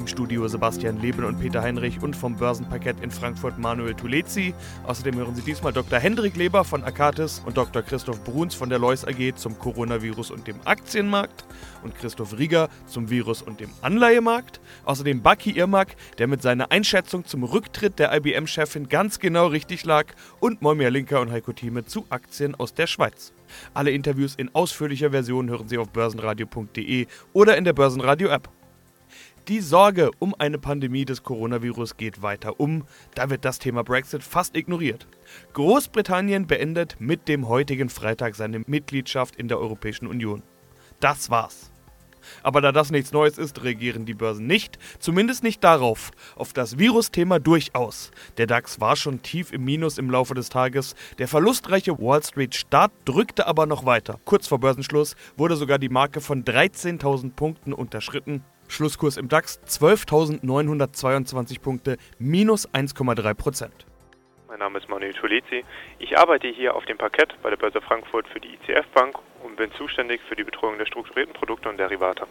Im Studio Sebastian Leben und Peter Heinrich und vom Börsenparkett in Frankfurt Manuel Tulezi. Außerdem hören Sie diesmal Dr. Hendrik Leber von Akatis und Dr. Christoph Bruns von der Lois AG zum Coronavirus und dem Aktienmarkt und Christoph Rieger zum Virus und dem Anleihemarkt. Außerdem Baki Irmak, der mit seiner Einschätzung zum Rücktritt der IBM-Chefin ganz genau richtig lag und Moimir Linker und Heiko Thieme zu Aktien aus der Schweiz. Alle Interviews in ausführlicher Version hören Sie auf börsenradio.de oder in der Börsenradio-App. Die Sorge um eine Pandemie des Coronavirus geht weiter um. Da wird das Thema Brexit fast ignoriert. Großbritannien beendet mit dem heutigen Freitag seine Mitgliedschaft in der Europäischen Union. Das war's. Aber da das nichts Neues ist, reagieren die Börsen nicht, zumindest nicht darauf, auf das Virusthema durchaus. Der DAX war schon tief im Minus im Laufe des Tages, der verlustreiche Wall Street Start drückte aber noch weiter. Kurz vor Börsenschluss wurde sogar die Marke von 13.000 Punkten unterschritten. Schlusskurs im DAX 12.922 Punkte, minus 1,3 Prozent. Mein Name ist Manuel Tulezi. Ich arbeite hier auf dem Parkett bei der Börse Frankfurt für die ICF Bank und bin zuständig für die Betreuung der strukturierten Produkte und Derivate.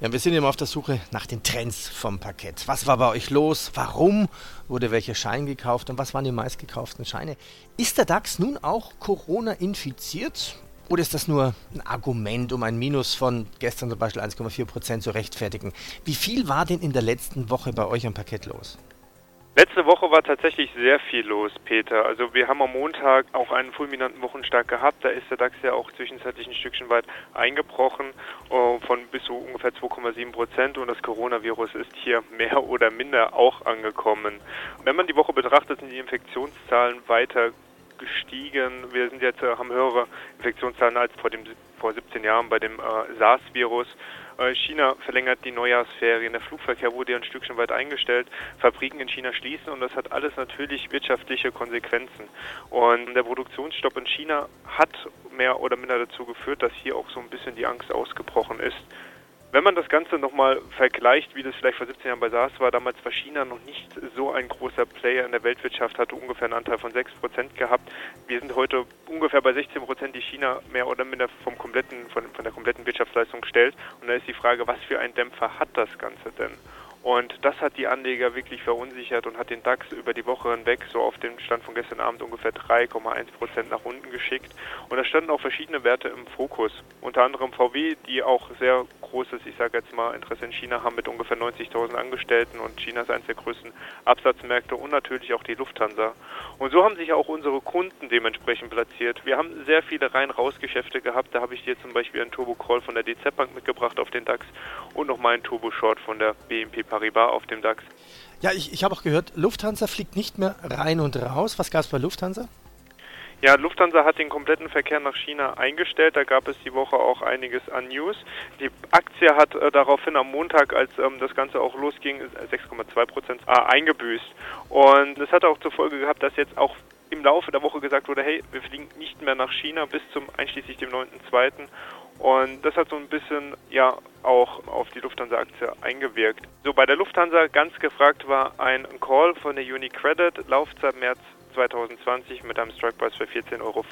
Ja, wir sind immer auf der Suche nach den Trends vom Parkett. Was war bei euch los? Warum wurde welcher Schein gekauft und was waren die meistgekauften Scheine? Ist der DAX nun auch Corona infiziert? Oder ist das nur ein Argument, um ein Minus von gestern zum Beispiel 1,4% zu rechtfertigen? Wie viel war denn in der letzten Woche bei euch am Parkett los? Letzte Woche war tatsächlich sehr viel los, Peter. Also wir haben am Montag auch einen fulminanten Wochenstart gehabt. Da ist der DAX ja auch zwischenzeitlich ein Stückchen weit eingebrochen uh, von bis zu ungefähr 2,7 Prozent und das Coronavirus ist hier mehr oder minder auch angekommen. Wenn man die Woche betrachtet, sind die Infektionszahlen weiter gestiegen. Wir sind jetzt, äh, haben höhere Infektionszahlen als vor, dem, vor 17 Jahren bei dem äh, SARS-Virus. Äh, China verlängert die Neujahrsferien, der Flugverkehr wurde ein Stückchen weit eingestellt, Fabriken in China schließen und das hat alles natürlich wirtschaftliche Konsequenzen. Und der Produktionsstopp in China hat mehr oder minder dazu geführt, dass hier auch so ein bisschen die Angst ausgebrochen ist. Wenn man das Ganze nochmal vergleicht, wie das vielleicht vor 17 Jahren bei SARS war, damals war China noch nicht so ein großer Player in der Weltwirtschaft, hatte ungefähr einen Anteil von 6% gehabt. Wir sind heute ungefähr bei 16%, die China mehr oder minder vom kompletten, von, von der kompletten Wirtschaftsleistung stellt. Und da ist die Frage, was für ein Dämpfer hat das Ganze denn? Und das hat die Anleger wirklich verunsichert und hat den DAX über die Woche hinweg so auf den Stand von gestern Abend ungefähr 3,1 Prozent nach unten geschickt. Und da standen auch verschiedene Werte im Fokus. Unter anderem VW, die auch sehr großes, ich sage jetzt mal, Interesse in China haben mit ungefähr 90.000 Angestellten und China ist eines der größten Absatzmärkte und natürlich auch die Lufthansa. Und so haben sich auch unsere Kunden dementsprechend platziert. Wir haben sehr viele rein-raus-Geschäfte gehabt. Da habe ich dir zum Beispiel einen Turbo-Call von der DZ Bank mitgebracht auf den DAX und nochmal einen Turbo-Short von der BNP Paribas auf dem DAX. Ja, ich, ich habe auch gehört, Lufthansa fliegt nicht mehr rein und raus. Was gab es bei Lufthansa? Ja, Lufthansa hat den kompletten Verkehr nach China eingestellt. Da gab es die Woche auch einiges an News. Die Aktie hat äh, daraufhin am Montag, als ähm, das Ganze auch losging, 6,2 Prozent äh, eingebüßt. Und das hat auch zur Folge gehabt, dass jetzt auch im Laufe der Woche gesagt wurde, hey, wir fliegen nicht mehr nach China bis zum einschließlich dem 9.2. Und das hat so ein bisschen ja auch auf die Lufthansa-Aktie eingewirkt. So bei der Lufthansa ganz gefragt war ein Call von der UniCredit, Laufzeit März 2020 mit einem Strikepreis für 14,75 Euro.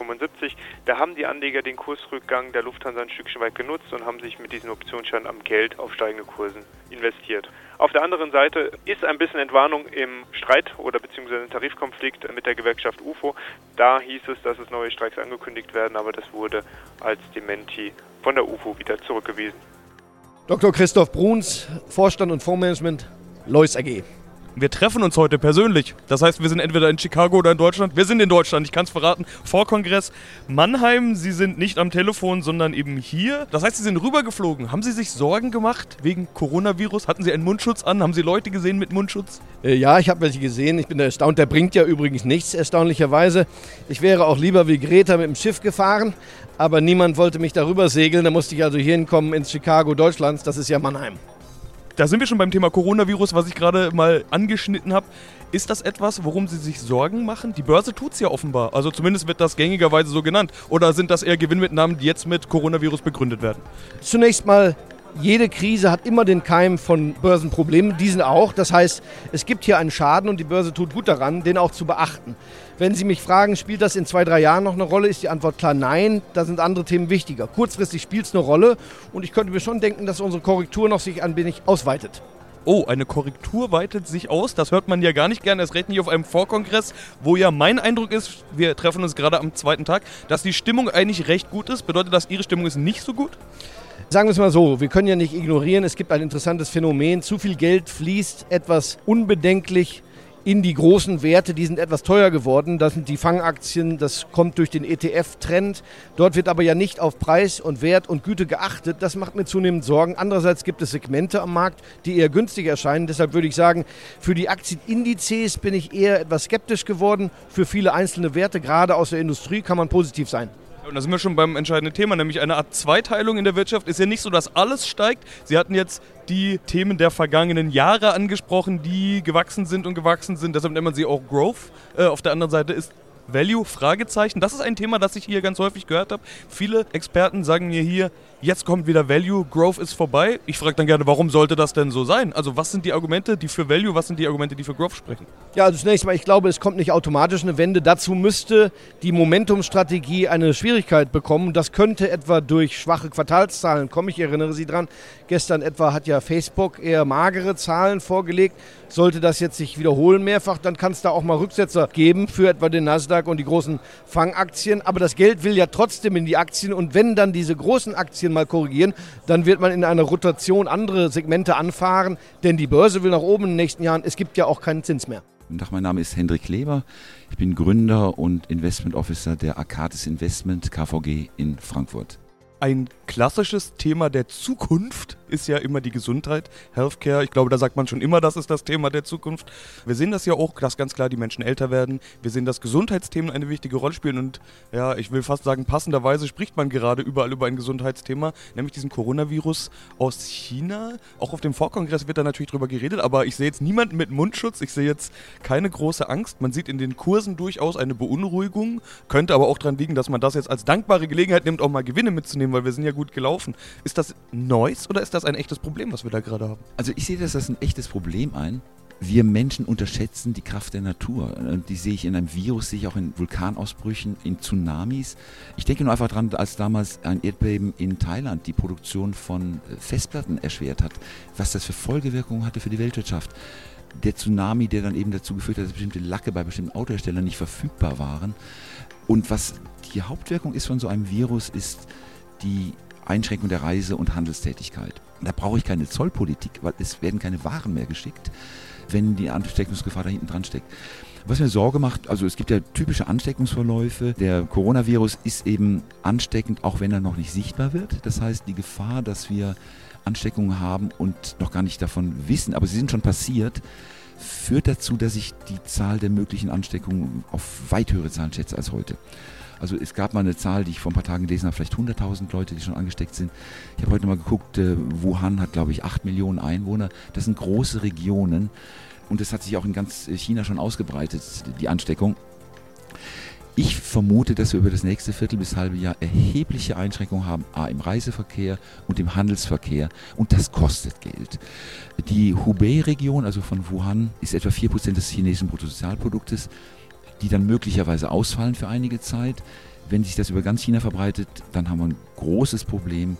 Da haben die Anleger den Kursrückgang der Lufthansa ein Stückchen weit genutzt und haben sich mit diesen Optionsscheinen am Geld auf steigende Kursen investiert. Auf der anderen Seite ist ein bisschen Entwarnung im Streit oder beziehungsweise im Tarifkonflikt mit der Gewerkschaft UFO. Da hieß es, dass es neue Streiks angekündigt werden, aber das wurde als Dementi von der UFO wieder zurückgewiesen. Dr. Christoph Bruns, Vorstand und Fondsmanagement, Lois AG. Wir treffen uns heute persönlich. Das heißt, wir sind entweder in Chicago oder in Deutschland. Wir sind in Deutschland, ich kann es verraten. Vor Kongress Mannheim. Sie sind nicht am Telefon, sondern eben hier. Das heißt, Sie sind rübergeflogen. Haben Sie sich Sorgen gemacht wegen Coronavirus? Hatten Sie einen Mundschutz an? Haben Sie Leute gesehen mit Mundschutz? Äh, ja, ich habe welche gesehen. Ich bin erstaunt. Der bringt ja übrigens nichts, erstaunlicherweise. Ich wäre auch lieber wie Greta mit dem Schiff gefahren, aber niemand wollte mich darüber segeln. Da musste ich also hier hinkommen ins Chicago Deutschlands. Das ist ja Mannheim. Da sind wir schon beim Thema Coronavirus, was ich gerade mal angeschnitten habe. Ist das etwas, worum Sie sich Sorgen machen? Die Börse tut es ja offenbar. Also zumindest wird das gängigerweise so genannt. Oder sind das eher Gewinnmitnahmen, die jetzt mit Coronavirus begründet werden? Zunächst mal jede Krise hat immer den Keim von Börsenproblemen, diesen auch. Das heißt, es gibt hier einen Schaden und die Börse tut gut daran, den auch zu beachten. Wenn Sie mich fragen, spielt das in zwei, drei Jahren noch eine Rolle, ist die Antwort klar nein. Da sind andere Themen wichtiger. Kurzfristig spielt es eine Rolle und ich könnte mir schon denken, dass unsere Korrektur noch sich ein wenig ausweitet. Oh, eine Korrektur weitet sich aus. Das hört man ja gar nicht gerne. Es recht nicht auf einem Vorkongress, wo ja mein Eindruck ist, wir treffen uns gerade am zweiten Tag, dass die Stimmung eigentlich recht gut ist. Bedeutet das, Ihre Stimmung ist nicht so gut? Sagen wir es mal so, wir können ja nicht ignorieren, es gibt ein interessantes Phänomen. Zu viel Geld fließt etwas unbedenklich in die großen Werte, die sind etwas teuer geworden. Das sind die Fangaktien, das kommt durch den ETF-Trend. Dort wird aber ja nicht auf Preis und Wert und Güte geachtet. Das macht mir zunehmend Sorgen. Andererseits gibt es Segmente am Markt, die eher günstig erscheinen. Deshalb würde ich sagen, für die Aktienindizes bin ich eher etwas skeptisch geworden. Für viele einzelne Werte, gerade aus der Industrie, kann man positiv sein. Und da sind wir schon beim entscheidenden Thema, nämlich eine Art Zweiteilung in der Wirtschaft. Ist ja nicht so, dass alles steigt. Sie hatten jetzt die Themen der vergangenen Jahre angesprochen, die gewachsen sind und gewachsen sind. Deshalb nennt man sie auch Growth. Äh, auf der anderen Seite ist Value? Fragezeichen. Das ist ein Thema, das ich hier ganz häufig gehört habe. Viele Experten sagen mir hier, jetzt kommt wieder Value, Growth ist vorbei. Ich frage dann gerne, warum sollte das denn so sein? Also was sind die Argumente, die für Value, was sind die Argumente, die für Growth sprechen? Ja, also zunächst mal, ich glaube, es kommt nicht automatisch eine Wende. Dazu müsste die Momentum-Strategie eine Schwierigkeit bekommen. Das könnte etwa durch schwache Quartalszahlen kommen. Ich erinnere Sie dran, gestern etwa hat ja Facebook eher magere Zahlen vorgelegt. Sollte das jetzt sich wiederholen mehrfach, dann kann es da auch mal Rücksetzer geben für etwa den Nasdaq und die großen Fangaktien. Aber das Geld will ja trotzdem in die Aktien und wenn dann diese großen Aktien mal korrigieren, dann wird man in einer Rotation andere Segmente anfahren, denn die Börse will nach oben in den nächsten Jahren. Es gibt ja auch keinen Zins mehr. Guten Tag, mein Name ist Hendrik Leber. Ich bin Gründer und Investment Officer der Arcadis Investment KVG in Frankfurt. Ein klassisches Thema der Zukunft ist ja immer die Gesundheit, Healthcare. Ich glaube, da sagt man schon immer, das ist das Thema der Zukunft. Wir sehen das ja auch, dass ganz klar die Menschen älter werden. Wir sehen, dass Gesundheitsthemen eine wichtige Rolle spielen und ja, ich will fast sagen, passenderweise spricht man gerade überall über ein Gesundheitsthema, nämlich diesen Coronavirus aus China. Auch auf dem Vorkongress wird da natürlich drüber geredet, aber ich sehe jetzt niemanden mit Mundschutz. Ich sehe jetzt keine große Angst. Man sieht in den Kursen durchaus eine Beunruhigung. Könnte aber auch daran liegen, dass man das jetzt als dankbare Gelegenheit nimmt, auch mal Gewinne mitzunehmen, weil wir sind ja gut gelaufen. Ist das Neues oder ist das ein echtes Problem, was wir da gerade haben? Also ich sehe das als ein echtes Problem ein. Wir Menschen unterschätzen die Kraft der Natur. Die sehe ich in einem Virus, sehe ich auch in Vulkanausbrüchen, in Tsunamis. Ich denke nur einfach daran, als damals ein Erdbeben in Thailand die Produktion von äh, Festplatten erschwert hat, was das für Folgewirkungen hatte für die Weltwirtschaft. Der Tsunami, der dann eben dazu geführt hat, dass bestimmte Lacke bei bestimmten Autoherstellern nicht verfügbar waren. Und was die Hauptwirkung ist von so einem Virus, ist die Einschränkung der Reise- und Handelstätigkeit. Da brauche ich keine Zollpolitik, weil es werden keine Waren mehr geschickt, wenn die Ansteckungsgefahr da hinten dran steckt. Was mir Sorge macht, also es gibt ja typische Ansteckungsverläufe. Der Coronavirus ist eben ansteckend, auch wenn er noch nicht sichtbar wird. Das heißt, die Gefahr, dass wir Ansteckungen haben und noch gar nicht davon wissen, aber sie sind schon passiert, führt dazu, dass ich die Zahl der möglichen Ansteckungen auf weit höhere Zahlen schätze als heute. Also es gab mal eine Zahl, die ich vor ein paar Tagen gelesen habe, vielleicht 100.000 Leute, die schon angesteckt sind. Ich habe heute mal geguckt, äh, Wuhan hat, glaube ich, 8 Millionen Einwohner. Das sind große Regionen und das hat sich auch in ganz äh, China schon ausgebreitet, die Ansteckung. Ich vermute, dass wir über das nächste Viertel bis halbe Jahr erhebliche Einschränkungen haben, A im Reiseverkehr und im Handelsverkehr und das kostet Geld. Die Hubei-Region, also von Wuhan, ist etwa 4% des chinesischen Bruttosozialproduktes die dann möglicherweise ausfallen für einige Zeit. Wenn sich das über ganz China verbreitet, dann haben wir ein großes Problem,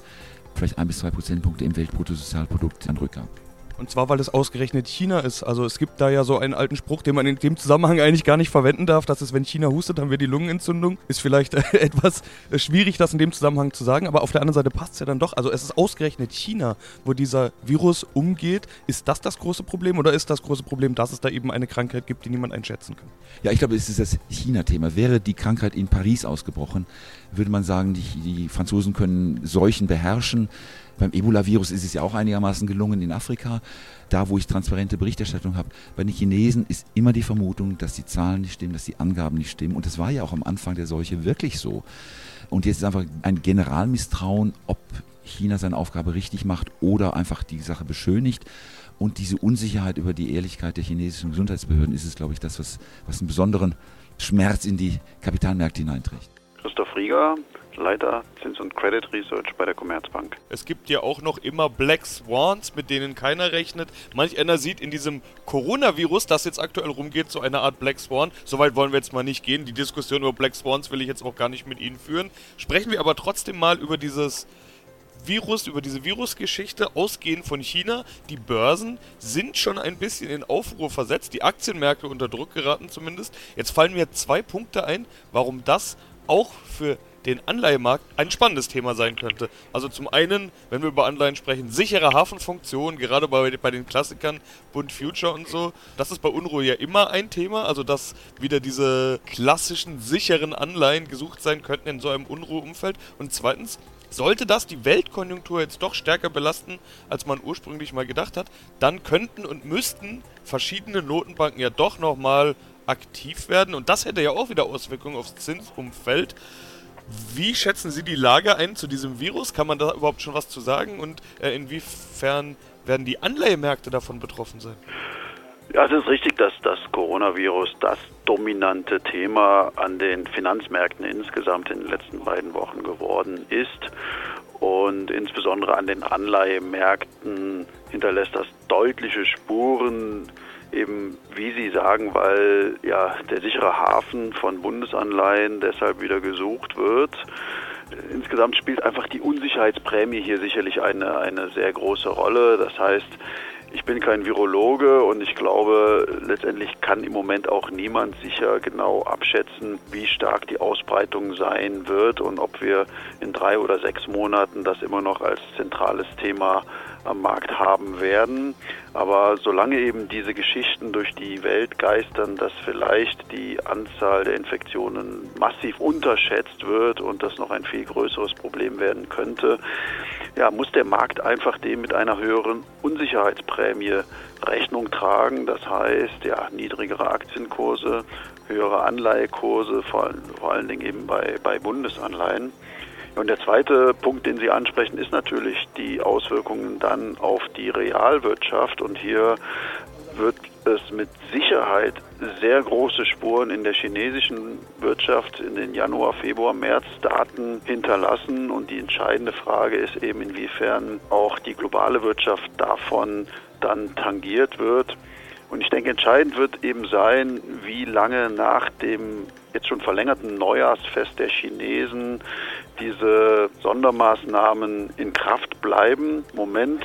vielleicht ein bis zwei Prozentpunkte im Weltbruttosozialprodukt an Rückgang. Und zwar, weil es ausgerechnet China ist. Also es gibt da ja so einen alten Spruch, den man in dem Zusammenhang eigentlich gar nicht verwenden darf. Das ist, wenn China hustet, haben wir die Lungenentzündung. Ist vielleicht äh, etwas äh, schwierig, das in dem Zusammenhang zu sagen. Aber auf der anderen Seite passt es ja dann doch. Also es ist ausgerechnet China, wo dieser Virus umgeht. Ist das das große Problem oder ist das große Problem, dass es da eben eine Krankheit gibt, die niemand einschätzen kann? Ja, ich glaube, es ist das China-Thema. Wäre die Krankheit in Paris ausgebrochen, würde man sagen, die, die Franzosen können Seuchen beherrschen. Beim Ebola-Virus ist es ja auch einigermaßen gelungen in Afrika, da wo ich transparente Berichterstattung habe. Bei den Chinesen ist immer die Vermutung, dass die Zahlen nicht stimmen, dass die Angaben nicht stimmen. Und das war ja auch am Anfang der Seuche wirklich so. Und jetzt ist einfach ein Generalmisstrauen, ob China seine Aufgabe richtig macht oder einfach die Sache beschönigt. Und diese Unsicherheit über die Ehrlichkeit der chinesischen Gesundheitsbehörden ist es, glaube ich, das, was, was einen besonderen Schmerz in die Kapitalmärkte hineinträgt. Christoph Rieger, Leiter Zins- und Credit Research bei der Commerzbank. Es gibt ja auch noch immer Black Swans, mit denen keiner rechnet. Manch einer sieht in diesem Coronavirus, das jetzt aktuell rumgeht, so eine Art Black Swan. Soweit wollen wir jetzt mal nicht gehen. Die Diskussion über Black Swans will ich jetzt auch gar nicht mit Ihnen führen. Sprechen wir aber trotzdem mal über dieses Virus, über diese Virusgeschichte, ausgehend von China. Die Börsen sind schon ein bisschen in Aufruhr versetzt, die Aktienmärkte unter Druck geraten zumindest. Jetzt fallen mir zwei Punkte ein, warum das auch für den Anleihemarkt ein spannendes Thema sein könnte. Also zum einen, wenn wir über Anleihen sprechen, sichere Hafenfunktion, gerade bei, bei den Klassikern Bund Future und so. Das ist bei Unruhe ja immer ein Thema, also dass wieder diese klassischen sicheren Anleihen gesucht sein könnten in so einem Unruheumfeld. Und zweitens, sollte das die Weltkonjunktur jetzt doch stärker belasten, als man ursprünglich mal gedacht hat, dann könnten und müssten verschiedene Notenbanken ja doch nochmal aktiv werden. Und das hätte ja auch wieder Auswirkungen aufs Zinsumfeld. Wie schätzen Sie die Lage ein zu diesem Virus? Kann man da überhaupt schon was zu sagen? Und äh, inwiefern werden die Anleihemärkte davon betroffen sein? Ja, es ist richtig, dass das Coronavirus das dominante Thema an den Finanzmärkten insgesamt in den letzten beiden Wochen geworden ist. Und insbesondere an den Anleihemärkten hinterlässt das deutliche Spuren eben, wie Sie sagen, weil ja der sichere Hafen von Bundesanleihen deshalb wieder gesucht wird. Insgesamt spielt einfach die Unsicherheitsprämie hier sicherlich eine, eine sehr große Rolle. Das heißt, ich bin kein Virologe und ich glaube, letztendlich kann im Moment auch niemand sicher genau abschätzen, wie stark die Ausbreitung sein wird und ob wir in drei oder sechs Monaten das immer noch als zentrales Thema am Markt haben werden. Aber solange eben diese Geschichten durch die Welt geistern, dass vielleicht die Anzahl der Infektionen massiv unterschätzt wird und das noch ein viel größeres Problem werden könnte, ja, muss der Markt einfach dem mit einer höheren Unsicherheitsprämie Rechnung tragen. Das heißt, ja, niedrigere Aktienkurse, höhere Anleihekurse, vor, vor allen Dingen eben bei, bei Bundesanleihen. Und der zweite Punkt, den Sie ansprechen, ist natürlich die Auswirkungen dann auf die Realwirtschaft. Und hier wird es mit Sicherheit sehr große Spuren in der chinesischen Wirtschaft in den Januar, Februar, März Daten hinterlassen. Und die entscheidende Frage ist eben, inwiefern auch die globale Wirtschaft davon dann tangiert wird. Und ich denke, entscheidend wird eben sein, wie lange nach dem jetzt schon verlängerten Neujahrsfest der Chinesen diese Sondermaßnahmen in Kraft bleiben. Moment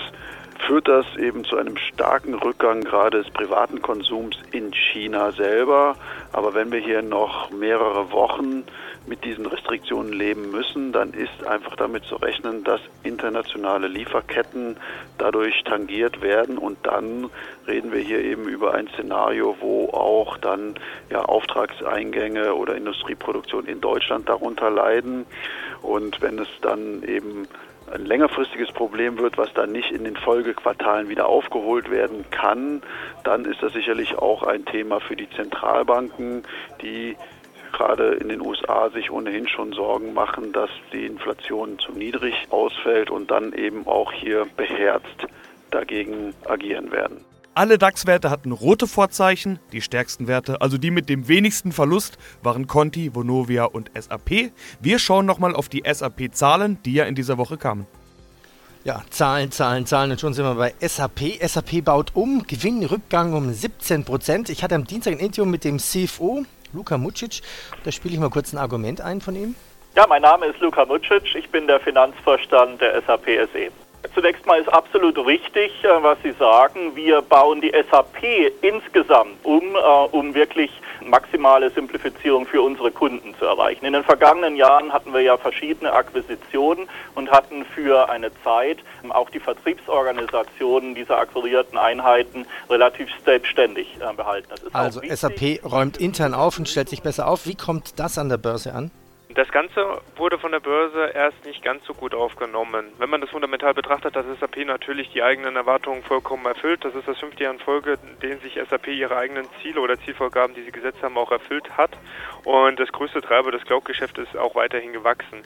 führt das eben zu einem starken Rückgang gerade des privaten Konsums in China selber. Aber wenn wir hier noch mehrere Wochen mit diesen Restriktionen leben müssen, dann ist einfach damit zu rechnen, dass internationale Lieferketten dadurch tangiert werden und dann reden wir hier eben über ein Szenario, wo auch dann ja Auftragseingänge oder Industrieproduktion in Deutschland darunter leiden und wenn es dann eben ein längerfristiges Problem wird, was dann nicht in den Folgequartalen wieder aufgeholt werden kann, dann ist das sicherlich auch ein Thema für die Zentralbanken, die gerade in den USA sich ohnehin schon Sorgen machen, dass die Inflation zu niedrig ausfällt und dann eben auch hier beherzt dagegen agieren werden. Alle DAX-Werte hatten rote Vorzeichen. Die stärksten Werte, also die mit dem wenigsten Verlust, waren Conti, Vonovia und SAP. Wir schauen nochmal auf die SAP-Zahlen, die ja in dieser Woche kamen. Ja, Zahlen, Zahlen, Zahlen. Und schon sind wir bei SAP. SAP baut um, Gewinnrückgang um 17 Prozent. Ich hatte am Dienstag ein Interview mit dem CFO, Luka Mucic. Da spiele ich mal kurz ein Argument ein von ihm. Ja, mein Name ist Luka Mucic. Ich bin der Finanzvorstand der SAP SE. Zunächst mal ist absolut richtig, äh, was Sie sagen. Wir bauen die SAP insgesamt um, äh, um wirklich maximale Simplifizierung für unsere Kunden zu erreichen. In den vergangenen Jahren hatten wir ja verschiedene Akquisitionen und hatten für eine Zeit auch die Vertriebsorganisationen dieser akquirierten Einheiten relativ selbstständig äh, behalten. also SAP räumt intern auf und stellt sich besser auf. Wie kommt das an der Börse an? Das Ganze wurde von der Börse erst nicht ganz so gut aufgenommen. Wenn man das fundamental betrachtet, dass SAP natürlich die eigenen Erwartungen vollkommen erfüllt. Das ist das fünfte Jahr in Folge, in dem sich SAP ihre eigenen Ziele oder Zielvorgaben, die sie gesetzt haben, auch erfüllt hat. Und das größte Treiber des Cloud-Geschäfts ist auch weiterhin gewachsen.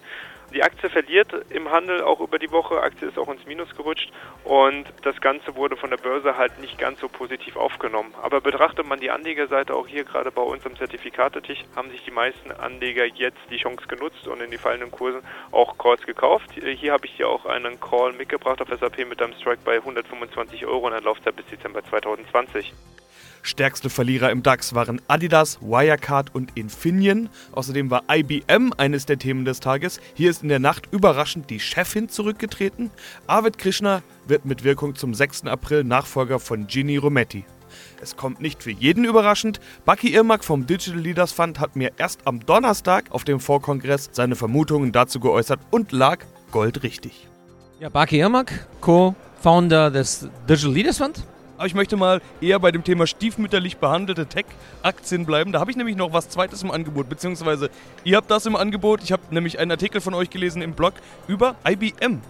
Die Aktie verliert im Handel auch über die Woche. Aktie ist auch ins Minus gerutscht und das Ganze wurde von der Börse halt nicht ganz so positiv aufgenommen. Aber betrachtet man die Anlegerseite auch hier gerade bei uns am Zertifikatetisch, haben sich die meisten Anleger jetzt die Chance genutzt und in die fallenden Kursen auch Calls gekauft. Hier habe ich dir auch einen Call mitgebracht auf SAP mit einem Strike bei 125 Euro und einer Laufzeit bis Dezember 2020. Stärkste Verlierer im DAX waren Adidas, Wirecard und Infineon. Außerdem war IBM eines der Themen des Tages. Hier ist in der Nacht überraschend die Chefin zurückgetreten. Arvid Krishna wird mit Wirkung zum 6. April Nachfolger von Ginny Rometty. Es kommt nicht für jeden überraschend. Bucky Irmak vom Digital Leaders Fund hat mir erst am Donnerstag auf dem Vorkongress seine Vermutungen dazu geäußert und lag goldrichtig. Ja, Bucky Irmak, Co-Founder des Digital Leaders Fund. Aber ich möchte mal eher bei dem Thema stiefmütterlich behandelte Tech-Aktien bleiben. Da habe ich nämlich noch was Zweites im Angebot, beziehungsweise ihr habt das im Angebot. Ich habe nämlich einen Artikel von euch gelesen im Blog über IBM.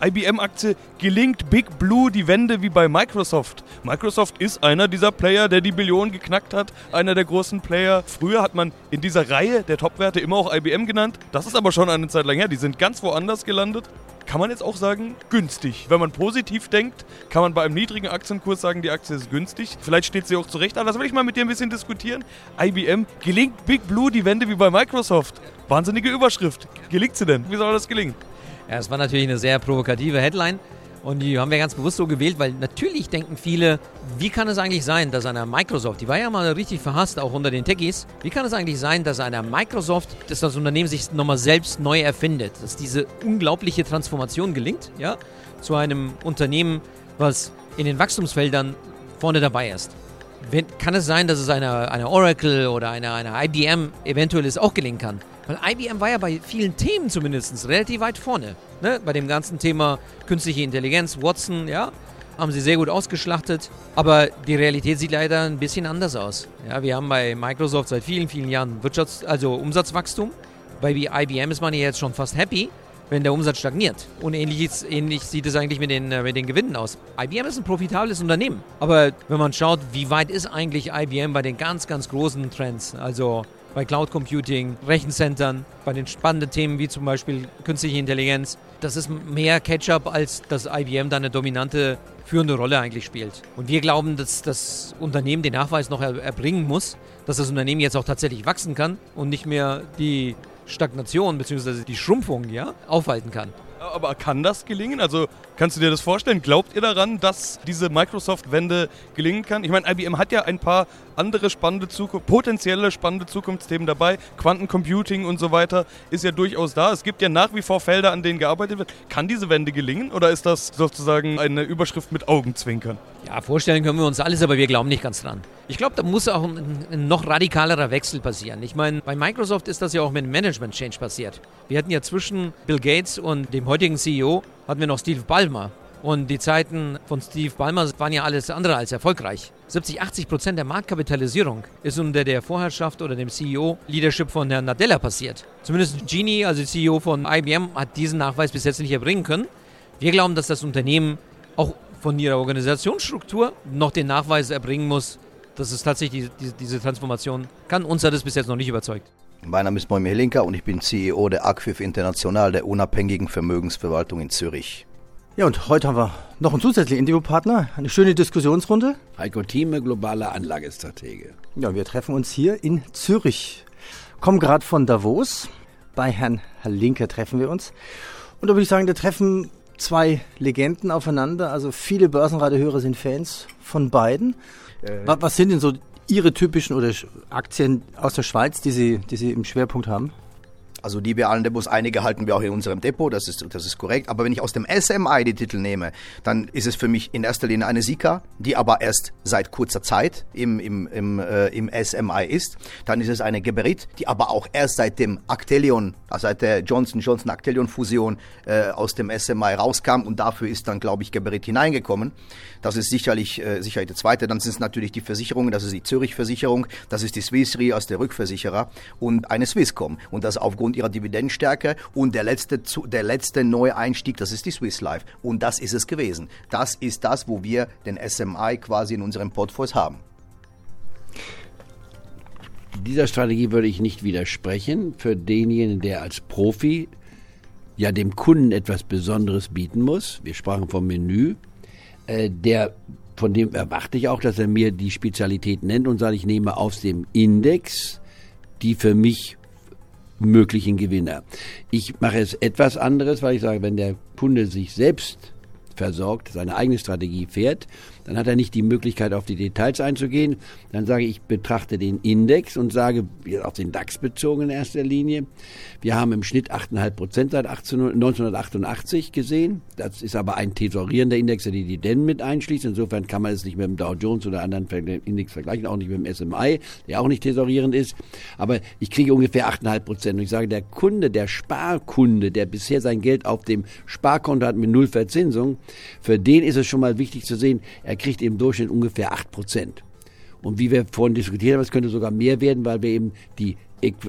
IBM-Aktie gelingt Big Blue die Wende wie bei Microsoft. Microsoft ist einer dieser Player, der die Billion geknackt hat, einer der großen Player. Früher hat man in dieser Reihe der Top-Werte immer auch IBM genannt. Das ist aber schon eine Zeit lang her. Die sind ganz woanders gelandet kann man jetzt auch sagen, günstig. Wenn man positiv denkt, kann man bei einem niedrigen Aktienkurs sagen, die Aktie ist günstig. Vielleicht steht sie auch zurecht, aber das will ich mal mit dir ein bisschen diskutieren. IBM, gelingt Big Blue die Wende wie bei Microsoft? Wahnsinnige Überschrift. Gelingt sie denn? Wie soll das gelingen? Ja, es war natürlich eine sehr provokative Headline. Und die haben wir ganz bewusst so gewählt, weil natürlich denken viele, wie kann es eigentlich sein, dass einer Microsoft, die war ja mal richtig verhasst, auch unter den Techies, wie kann es eigentlich sein, dass einer Microsoft, dass das Unternehmen sich nochmal selbst neu erfindet, dass diese unglaubliche Transformation gelingt, ja, zu einem Unternehmen, was in den Wachstumsfeldern vorne dabei ist. Wenn, kann es sein, dass es einer, einer Oracle oder einer, einer IBM eventuell es auch gelingen kann? Weil IBM war ja bei vielen Themen zumindest relativ weit vorne. Ne? Bei dem ganzen Thema künstliche Intelligenz, Watson, ja, haben sie sehr gut ausgeschlachtet. Aber die Realität sieht leider ein bisschen anders aus. Ja, wir haben bei Microsoft seit vielen, vielen Jahren Wirtschafts-, also Umsatzwachstum. Bei IBM ist man ja jetzt schon fast happy, wenn der Umsatz stagniert. Und ähnlich, ähnlich sieht es eigentlich mit den, äh, mit den Gewinnen aus. IBM ist ein profitables Unternehmen. Aber wenn man schaut, wie weit ist eigentlich IBM bei den ganz, ganz großen Trends, also bei Cloud Computing, Rechenzentren, bei den spannenden Themen wie zum Beispiel künstliche Intelligenz. Das ist mehr Catch-up, als dass IBM da eine dominante führende Rolle eigentlich spielt. Und wir glauben, dass das Unternehmen den Nachweis noch erbringen muss, dass das Unternehmen jetzt auch tatsächlich wachsen kann und nicht mehr die Stagnation bzw. die Schrumpfung ja, aufhalten kann. Aber kann das gelingen? Also kannst du dir das vorstellen? Glaubt ihr daran, dass diese Microsoft-Wende gelingen kann? Ich meine, IBM hat ja ein paar andere spannende Zukunft, potenzielle spannende Zukunftsthemen dabei. Quantencomputing und so weiter ist ja durchaus da. Es gibt ja nach wie vor Felder, an denen gearbeitet wird. Kann diese Wende gelingen oder ist das sozusagen eine Überschrift mit Augenzwinkern? Ja, vorstellen können wir uns alles, aber wir glauben nicht ganz dran. Ich glaube, da muss auch ein, ein, noch radikalerer Wechsel passieren. Ich meine, bei Microsoft ist das ja auch mit dem Management Change passiert. Wir hatten ja zwischen Bill Gates und dem heutigen CEO hatten wir noch Steve Ballmer. Und die Zeiten von Steve Ballmer waren ja alles andere als erfolgreich. 70, 80 Prozent der Marktkapitalisierung ist unter der Vorherrschaft oder dem CEO-Leadership von Herrn Nadella passiert. Zumindest Genie, also CEO von IBM, hat diesen Nachweis bis jetzt nicht erbringen können. Wir glauben, dass das Unternehmen auch von ihrer Organisationsstruktur noch den Nachweis erbringen muss, dass es tatsächlich die, die, diese Transformation kann. Uns hat es bis jetzt noch nicht überzeugt. Mein Name ist Moimi Helinka und ich bin CEO der Aquif International, der unabhängigen Vermögensverwaltung in Zürich. Ja, und heute haben wir noch einen zusätzlichen Interviewpartner, eine schöne Diskussionsrunde. Heiko Thieme, globaler Anlagestratege. Ja, wir treffen uns hier in Zürich. Kommen gerade von Davos. Bei Herrn Linke treffen wir uns. Und da würde ich sagen, da treffen zwei Legenden aufeinander. Also viele Börsenradiohörer sind Fans von beiden. Äh, was sind denn so Ihre typischen oder Aktien aus der Schweiz, die Sie, die Sie im Schwerpunkt haben? Also die wir allen einige halten wir auch in unserem Depot, das ist, das ist korrekt. Aber wenn ich aus dem SMI die Titel nehme, dann ist es für mich in erster Linie eine Sika, die aber erst seit kurzer Zeit im, im, im, äh, im SMI ist. Dann ist es eine Geberit, die aber auch erst seit dem Actelion, also seit der Johnson Johnson Actelion Fusion äh, aus dem SMI rauskam und dafür ist dann, glaube ich, Geberit hineingekommen. Das ist sicherlich, äh, sicherlich der zweite. Dann sind es natürlich die Versicherungen, das ist die Zürich Versicherung, das ist die Swiss Re als der Rückversicherer und eine Swisscom. Und das aufgrund aufgrund ihrer Dividendenstärke und der letzte, der letzte neue Einstieg, das ist die Swiss Life. Und das ist es gewesen. Das ist das, wo wir den SMI quasi in unserem Portfolio haben. Dieser Strategie würde ich nicht widersprechen. Für denjenigen, der als Profi ja dem Kunden etwas Besonderes bieten muss, wir sprachen vom Menü, äh, der von dem erwarte ich auch, dass er mir die Spezialität nennt und sagt, ich nehme aus dem Index die für mich möglichen Gewinner. Ich mache es etwas anderes, weil ich sage, wenn der Kunde sich selbst versorgt, seine eigene Strategie fährt, dann hat er nicht die Möglichkeit, auf die Details einzugehen. Dann sage ich, ich betrachte den Index und sage, auf den DAX bezogen in erster Linie, wir haben im Schnitt 8,5 Prozent seit 18, 1988 gesehen. Das ist aber ein tesorierender Index, der die Dividenden mit einschließt. Insofern kann man es nicht mit dem Dow Jones oder anderen Index vergleichen, auch nicht mit dem SMI, der auch nicht tesorierend ist. Aber ich kriege ungefähr 8,5 Prozent. Und ich sage, der Kunde, der Sparkunde, der bisher sein Geld auf dem Sparkonto hat mit null Verzinsung, für den ist es schon mal wichtig zu sehen, er kriegt im Durchschnitt ungefähr 8 Prozent. Und wie wir vorhin diskutiert haben, es könnte sogar mehr werden, weil wir eben die,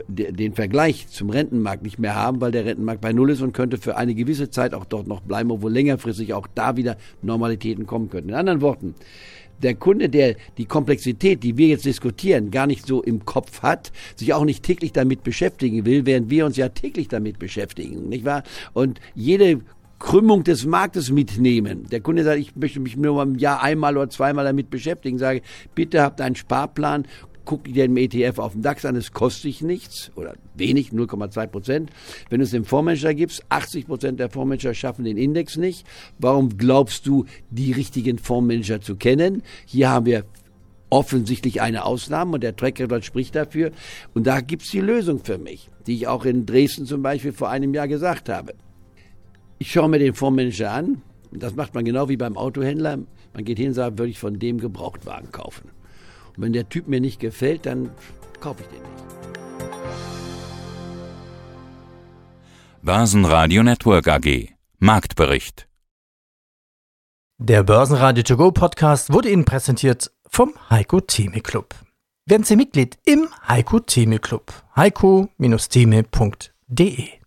den Vergleich zum Rentenmarkt nicht mehr haben, weil der Rentenmarkt bei Null ist und könnte für eine gewisse Zeit auch dort noch bleiben, obwohl längerfristig auch da wieder Normalitäten kommen könnten. In anderen Worten, der Kunde, der die Komplexität, die wir jetzt diskutieren, gar nicht so im Kopf hat, sich auch nicht täglich damit beschäftigen will, während wir uns ja täglich damit beschäftigen, nicht wahr? Und jede Krümmung des Marktes mitnehmen. Der Kunde sagt, ich möchte mich nur im Jahr einmal oder zweimal damit beschäftigen. Sage, bitte habt einen Sparplan, guck dir den ETF auf dem DAX an, es kostet dich nichts oder wenig, 0,2 Prozent. Wenn du es dem Fondsmanager gibst, 80 Prozent der Fondsmanager schaffen den Index nicht. Warum glaubst du, die richtigen Fondsmanager zu kennen? Hier haben wir offensichtlich eine Ausnahme und der Track Record spricht dafür. Und da gibt's die Lösung für mich, die ich auch in Dresden zum Beispiel vor einem Jahr gesagt habe. Ich schaue mir den Fondsmanager an. Das macht man genau wie beim Autohändler. Man geht hin und sagt, würde ich von dem Gebrauchtwagen kaufen. Und wenn der Typ mir nicht gefällt, dann kaufe ich den nicht. Börsenradio Network AG Marktbericht Der Börsenradio To Go Podcast wurde Ihnen präsentiert vom Heiko Theme Club. Werden Sie Mitglied im Heiko Theme Club. heiko-theme.de